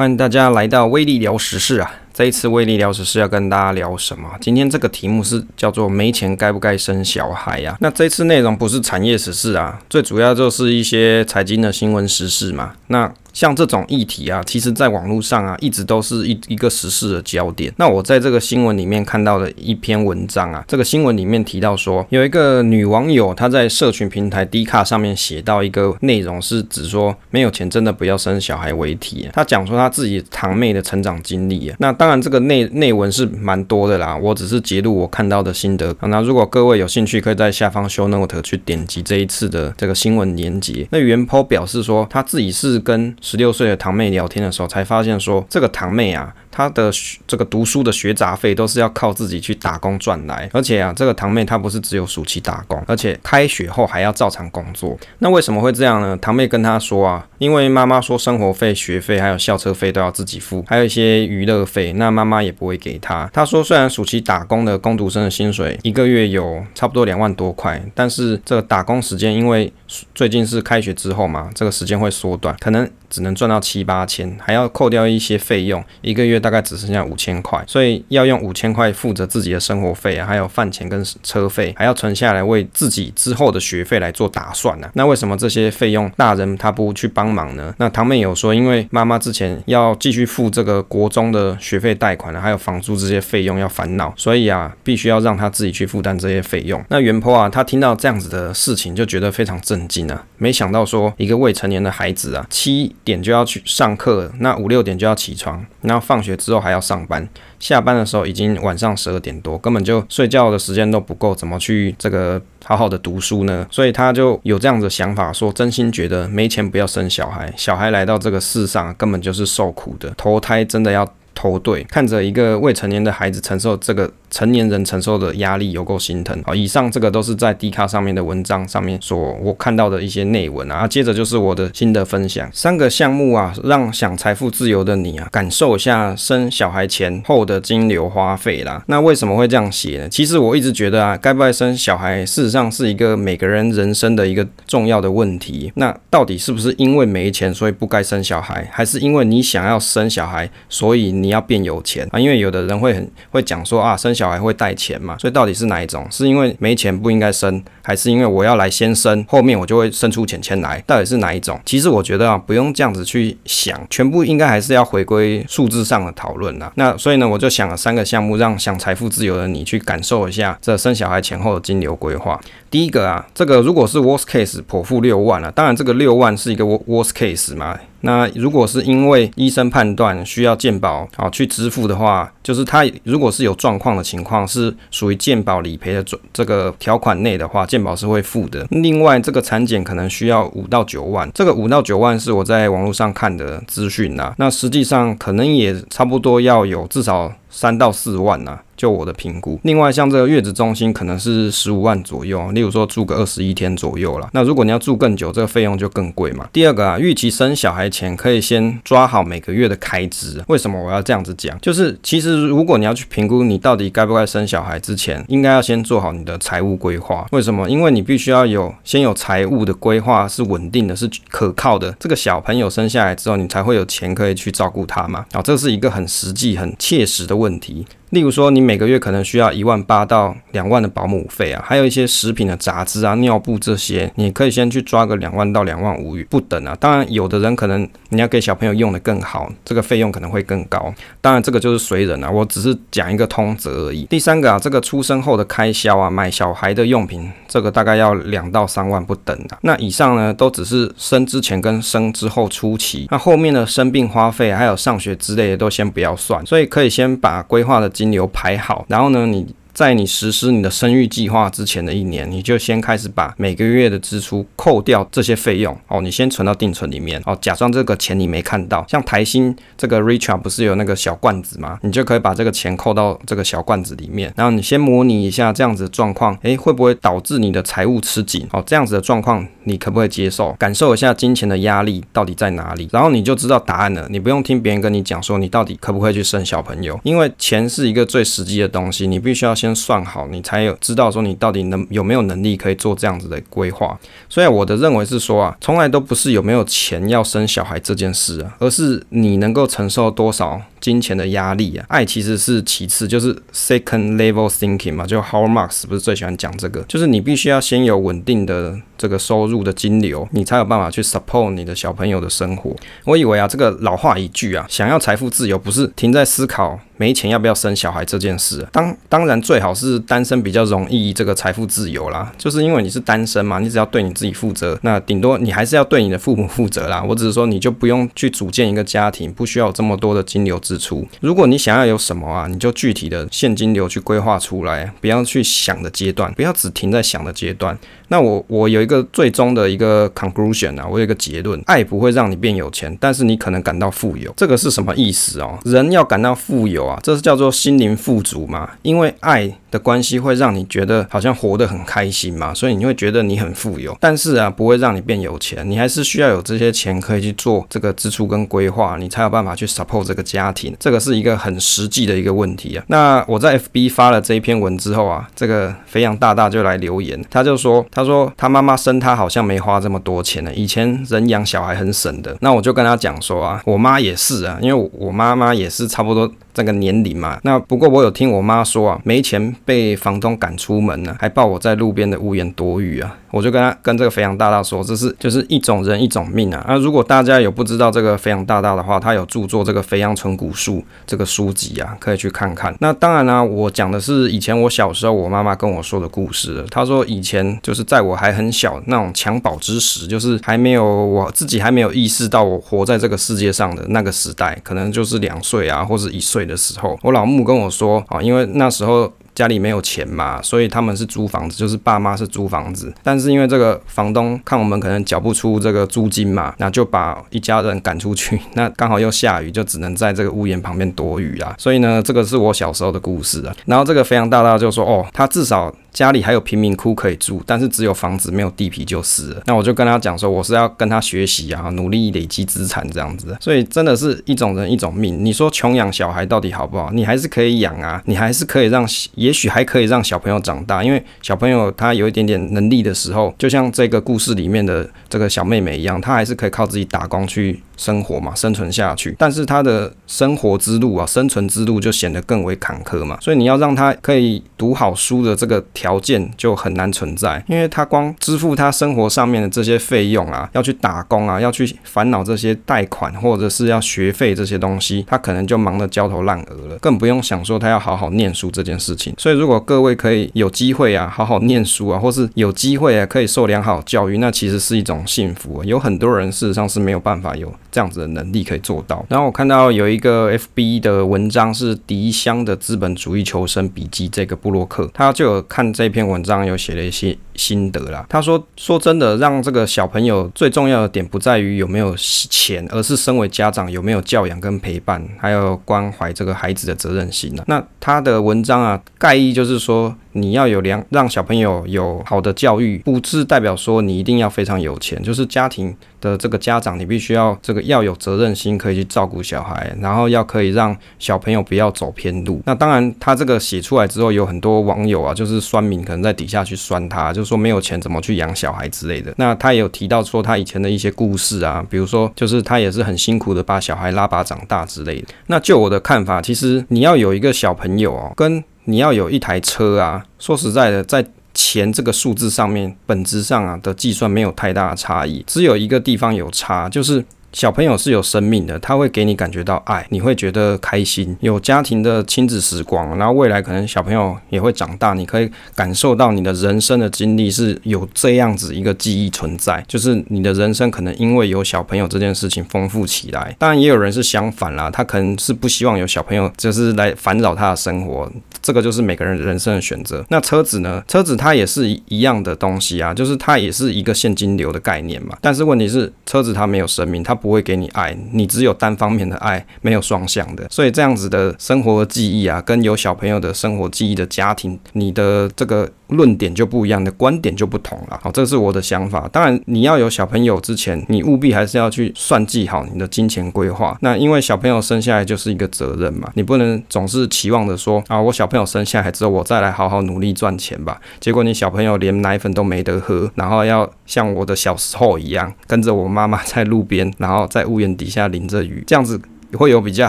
欢迎大家来到威力聊时事啊！这一次威力聊时事要跟大家聊什么？今天这个题目是叫做“没钱该不该生小孩”呀？那这次内容不是产业时事啊，最主要就是一些财经的新闻时事嘛。那像这种议题啊，其实在网络上啊，一直都是一一个时事的焦点。那我在这个新闻里面看到的一篇文章啊，这个新闻里面提到说，有一个女网友她在社群平台 D 卡上面写到一个内容，是指说没有钱真的不要生小孩为题。她讲说她自己堂妹的成长经历啊。那当然这个内内文是蛮多的啦，我只是截录我看到的心得。那如果各位有兴趣，可以在下方 show note 去点击这一次的这个新闻连结。那原 po 表示说，她自己是跟十六岁的堂妹聊天的时候，才发现说这个堂妹啊，他的这个读书的学杂费都是要靠自己去打工赚来，而且啊，这个堂妹她不是只有暑期打工，而且开学后还要照常工作。那为什么会这样呢？堂妹跟她说啊，因为妈妈说生活费、学费还有校车费都要自己付，还有一些娱乐费，那妈妈也不会给她。她说虽然暑期打工的工读生的薪水一个月有差不多两万多块，但是这个打工时间因为最近是开学之后嘛，这个时间会缩短，可能只能赚到七八千，还要扣掉一些费用，一个月大大概只剩下五千块，所以要用五千块负责自己的生活费啊，还有饭钱跟车费，还要存下来为自己之后的学费来做打算呢、啊。那为什么这些费用大人他不去帮忙呢？那堂妹有说，因为妈妈之前要继续付这个国中的学费贷款还有房租这些费用要烦恼，所以啊，必须要让他自己去负担这些费用。那原坡啊，他听到这样子的事情就觉得非常震惊啊，没想到说一个未成年的孩子啊，七点就要去上课，那五六点就要起床，然后放学之后还要上班，下班的时候已经晚上十二点多，根本就睡觉的时间都不够，怎么去这个好好的读书呢？所以他就有这样的想法，说真心觉得没钱不要生小孩，小孩来到这个世上根本就是受苦的，投胎真的要投对，看着一个未成年的孩子承受这个。成年人承受的压力有够心疼啊！以上这个都是在 D 卡上面的文章上面所我看到的一些内文啊。接着就是我的新的分享，三个项目啊，让想财富自由的你啊，感受一下生小孩前后的金流花费啦。那为什么会这样写呢？其实我一直觉得啊，该不该生小孩，事实上是一个每个人人生的一个重要的问题。那到底是不是因为没钱所以不该生小孩，还是因为你想要生小孩所以你你要变有钱啊？因为有的人会很会讲说啊，生小孩会带钱嘛？所以到底是哪一种？是因为没钱不应该生，还是因为我要来先生，后面我就会生出钱钱来？到底是哪一种？其实我觉得啊，不用这样子去想，全部应该还是要回归数字上的讨论啦。那所以呢，我就想了三个项目，让想财富自由的你去感受一下这生小孩前后的金流规划。第一个啊，这个如果是 worst case，剖腹六万啊，当然这个六万是一个 worst case 嘛。那如果是因为医生判断需要健保啊去支付的话，就是他如果是有状况的情况，是属于健保理赔的这这个条款内的话，健保是会付的。另外，这个产检可能需要五到九万，这个五到九万是我在网络上看的资讯呐。那实际上可能也差不多要有至少三到四万呐。就我的评估，另外像这个月子中心可能是十五万左右，例如说住个二十一天左右啦。那如果你要住更久，这个费用就更贵嘛。第二个啊，预期生小孩前可以先抓好每个月的开支。为什么我要这样子讲？就是其实如果你要去评估你到底该不该生小孩之前，应该要先做好你的财务规划。为什么？因为你必须要有先有财务的规划是稳定的，是可靠的。这个小朋友生下来之后，你才会有钱可以去照顾他嘛。啊，这是一个很实际、很切实的问题。例如说，你每个月可能需要一万八到两万的保姆费啊，还有一些食品的杂支啊、尿布这些，你可以先去抓个两万到两万五不等啊。当然，有的人可能你要给小朋友用的更好，这个费用可能会更高。当然，这个就是随人啊，我只是讲一个通则而已。第三个啊，这个出生后的开销啊，买小孩的用品，这个大概要两到三万不等啊。那以上呢，都只是生之前跟生之后初期，那后面的生病花费还有上学之类的都先不要算，所以可以先把把规划的。金流排好，然后呢，你。在你实施你的生育计划之前的一年，你就先开始把每个月的支出扣掉这些费用哦，你先存到定存里面哦，假装这个钱你没看到。像台新这个 Richard 不是有那个小罐子吗？你就可以把这个钱扣到这个小罐子里面，然后你先模拟一下这样子的状况，诶，会不会导致你的财务吃紧？哦，这样子的状况你可不可以接受？感受一下金钱的压力到底在哪里，然后你就知道答案了。你不用听别人跟你讲说你到底可不可以去生小朋友，因为钱是一个最实际的东西，你必须要。先算好，你才有知道说你到底能有没有能力可以做这样子的规划。所以我的认为是说啊，从来都不是有没有钱要生小孩这件事啊，而是你能够承受多少。金钱的压力啊，爱其实是其次，就是 second level thinking 嘛，就 How much 是不是最喜欢讲这个，就是你必须要先有稳定的这个收入的金流，你才有办法去 support 你的小朋友的生活。我以为啊，这个老话一句啊，想要财富自由，不是停在思考没钱要不要生小孩这件事。当当然最好是单身比较容易这个财富自由啦，就是因为你是单身嘛，你只要对你自己负责，那顶多你还是要对你的父母负责啦。我只是说你就不用去组建一个家庭，不需要有这么多的金流。支出，如果你想要有什么啊，你就具体的现金流去规划出来，不要去想的阶段，不要只停在想的阶段。那我我有一个最终的一个 conclusion 啊，我有一个结论，爱不会让你变有钱，但是你可能感到富有。这个是什么意思哦？人要感到富有啊，这是叫做心灵富足嘛，因为爱的关系会让你觉得好像活得很开心嘛，所以你会觉得你很富有。但是啊，不会让你变有钱，你还是需要有这些钱可以去做这个支出跟规划，你才有办法去 support 这个家庭。这个是一个很实际的一个问题啊。那我在 FB 发了这一篇文之后啊，这个肥羊大大就来留言，他就说，他说他妈妈生他好像没花这么多钱呢，以前人养小孩很省的。那我就跟他讲说啊，我妈也是啊，因为我妈妈也是差不多。这个年龄嘛，那不过我有听我妈说啊，没钱被房东赶出门呢，还抱我在路边的屋檐躲雨啊。我就跟他跟这个肥羊大大说，这是就是一种人一种命啊。那如果大家有不知道这个肥羊大大的话，他有著作这个《肥羊存股术》这个书籍啊，可以去看看。那当然啦、我讲的是以前我小时候我妈妈跟我说的故事。她说以前就是在我还很小那种襁褓之时，就是还没有我自己还没有意识到我活在这个世界上的那个时代，可能就是两岁啊或者一岁岁的时候，我老母跟我说啊，因为那时候。家里没有钱嘛，所以他们是租房子，就是爸妈是租房子。但是因为这个房东看我们可能缴不出这个租金嘛，那就把一家人赶出去。那刚好又下雨，就只能在这个屋檐旁边躲雨啦。所以呢，这个是我小时候的故事啊。然后这个非常大大就说：“哦，他至少。”家里还有贫民窟可以住，但是只有房子没有地皮就是了。那我就跟他讲说，我是要跟他学习啊，努力累积资产这样子。所以真的是一种人一种命。你说穷养小孩到底好不好？你还是可以养啊，你还是可以让，也许还可以让小朋友长大。因为小朋友他有一点点能力的时候，就像这个故事里面的这个小妹妹一样，她还是可以靠自己打工去生活嘛，生存下去。但是他的生活之路啊，生存之路就显得更为坎坷嘛。所以你要让他可以读好书的这个。条件就很难存在，因为他光支付他生活上面的这些费用啊，要去打工啊，要去烦恼这些贷款或者是要学费这些东西，他可能就忙得焦头烂额了，更不用想说他要好好念书这件事情。所以，如果各位可以有机会啊，好好念书啊，或是有机会啊，可以受良好教育，那其实是一种幸福。有很多人事实上是没有办法有这样子的能力可以做到。然后我看到有一个 FB 的文章是迪香的资本主义求生笔记这个布洛克，他就有看。这篇文章有写了一些心得啦。他说：“说真的，让这个小朋友最重要的点不在于有没有钱，而是身为家长有没有教养跟陪伴，还有关怀这个孩子的责任心啊。”那他的文章啊，概意就是说。你要有良，让小朋友有好的教育，不是代表说你一定要非常有钱，就是家庭的这个家长，你必须要这个要有责任心，可以去照顾小孩，然后要可以让小朋友不要走偏路。那当然，他这个写出来之后，有很多网友啊，就是酸民可能在底下去酸他，就是说没有钱怎么去养小孩之类的。那他也有提到说他以前的一些故事啊，比如说就是他也是很辛苦的把小孩拉拔长大之类的。那就我的看法，其实你要有一个小朋友哦，跟你要有一台车啊，说实在的，在钱这个数字上面，本质上啊的计算没有太大的差异，只有一个地方有差，就是。小朋友是有生命的，他会给你感觉到爱，你会觉得开心，有家庭的亲子时光，然后未来可能小朋友也会长大，你可以感受到你的人生的经历是有这样子一个记忆存在，就是你的人生可能因为有小朋友这件事情丰富起来。当然也有人是相反啦，他可能是不希望有小朋友，就是来烦扰他的生活，这个就是每个人人生的选择。那车子呢？车子它也是一样的东西啊，就是它也是一个现金流的概念嘛。但是问题是，车子它没有生命，它不会给你爱，你只有单方面的爱，没有双向的。所以这样子的生活记忆啊，跟有小朋友的生活记忆的家庭，你的这个。论点就不一样，的观点就不同了。好，这是我的想法。当然，你要有小朋友之前，你务必还是要去算计好你的金钱规划。那因为小朋友生下来就是一个责任嘛，你不能总是期望着说啊，我小朋友生下来之后，我再来好好努力赚钱吧。结果你小朋友连奶粉都没得喝，然后要像我的小时候一样，跟着我妈妈在路边，然后然后在屋檐底下淋着雨，这样子会有比较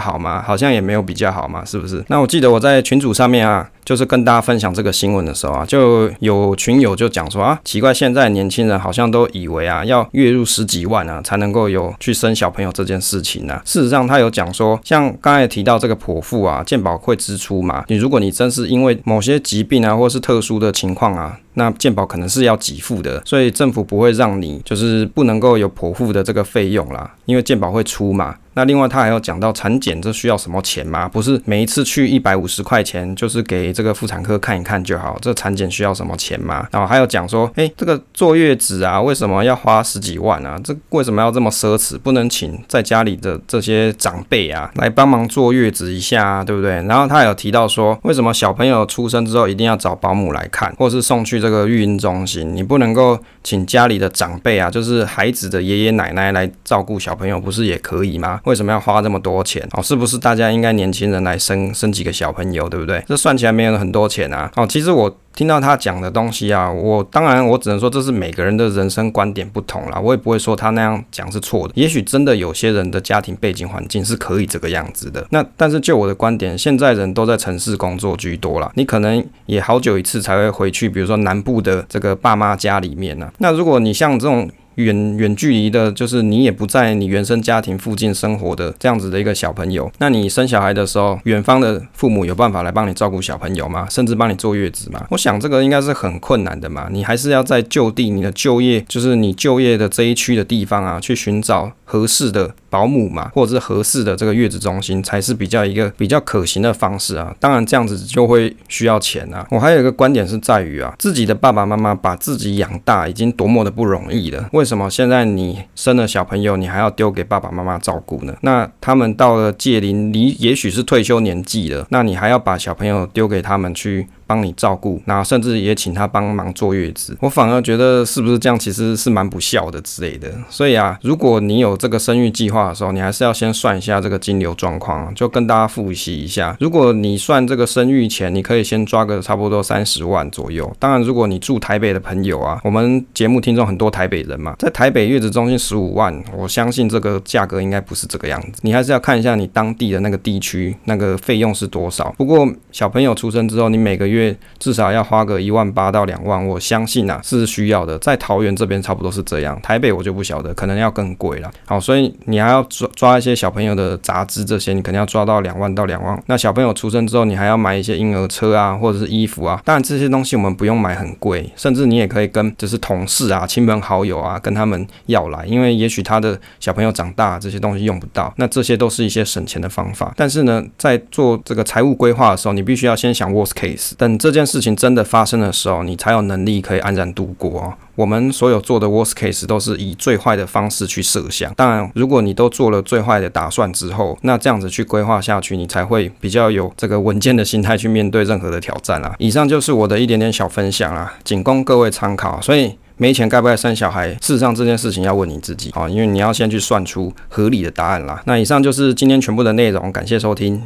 好吗？好像也没有比较好嘛，是不是？那我记得我在群组上面啊。就是跟大家分享这个新闻的时候啊，就有群友就讲说啊，奇怪，现在年轻人好像都以为啊，要月入十几万啊，才能够有去生小朋友这件事情呢、啊。事实上，他有讲说，像刚才提到这个剖腹啊，健保会支出嘛。你如果你真是因为某些疾病啊，或是特殊的情况啊，那健保可能是要给付的，所以政府不会让你就是不能够有剖腹的这个费用啦，因为健保会出嘛。那另外他还有讲到产检，这需要什么钱吗？不是每一次去一百五十块钱，就是给。这个妇产科看一看就好，这产检需要什么钱吗？然后还有讲说，诶，这个坐月子啊，为什么要花十几万啊？这为什么要这么奢侈？不能请在家里的这些长辈啊来帮忙坐月子一下啊，对不对？然后他有提到说，为什么小朋友出生之后一定要找保姆来看，或是送去这个育婴中心？你不能够请家里的长辈啊，就是孩子的爷爷奶奶来照顾小朋友，不是也可以吗？为什么要花这么多钱？哦，是不是大家应该年轻人来生生几个小朋友，对不对？这算起来没。有很多钱啊！哦，其实我听到他讲的东西啊，我当然我只能说这是每个人的人生观点不同啦，我也不会说他那样讲是错的。也许真的有些人的家庭背景环境是可以这个样子的。那但是就我的观点，现在人都在城市工作居多啦，你可能也好久一次才会回去，比如说南部的这个爸妈家里面呢、那如果你像这种。远远距离的，就是你也不在你原生家庭附近生活的这样子的一个小朋友，那你生小孩的时候，远方的父母有办法来帮你照顾小朋友吗？甚至帮你坐月子吗？我想这个应该是很困难的嘛，你还是要在就地你的就业，就是你就业的这一区的地方啊，去寻找合适的。保姆嘛，或者是合适的这个月子中心，才是比较一个比较可行的方式啊。当然这样子就会需要钱啊。我还有一个观点是在于啊，自己的爸爸妈妈把自己养大已经多么的不容易了，为什么现在你生了小朋友，你还要丢给爸爸妈妈照顾呢？那他们到了届龄，你也许是退休年纪了，那你还要把小朋友丢给他们去？帮你照顾，那甚至也请他帮忙坐月子，我反而觉得是不是这样，其实是蛮不孝的之类的。所以啊，如果你有这个生育计划的时候，你还是要先算一下这个金流状况，就跟大家复习一下。如果你算这个生育钱，你可以先抓个差不多三十万左右。当然，如果你住台北的朋友啊，我们节目听众很多台北人嘛，在台北月子中心十五万，我相信这个价格应该不是这个样子。你还是要看一下你当地的那个地区那个费用是多少。不过小朋友出生之后，你每个月至少要花个一万八到两万，我相信啊是需要的。在桃园这边差不多是这样，台北我就不晓得，可能要更贵了。好，所以你还要抓抓一些小朋友的杂支这些，你肯定要抓到两万到两万。那小朋友出生之后，你还要买一些婴儿车啊，或者是衣服啊。当然这些东西我们不用买很贵，甚至你也可以跟就是同事啊、亲朋好友啊跟他们要来，因为也许他的小朋友长大这些东西用不到，那这些都是一些省钱的方法。但是呢，在做这个财务规划的时候，你必须要先想 worst case，等这件事情真的发生的时候，你才有能力可以安然度过哦。我们所有做的 worst case 都是以最坏的方式去设想。当然，如果你都做了最坏的打算之后，那这样子去规划下去，你才会比较有这个稳健的心态去面对任何的挑战啦。以上就是我的一点点小分享啦，仅供各位参考。所以没钱该不该生小孩？事实上这件事情要问你自己啊，因为你要先去算出合理的答案啦。那以上就是今天全部的内容，感谢收听。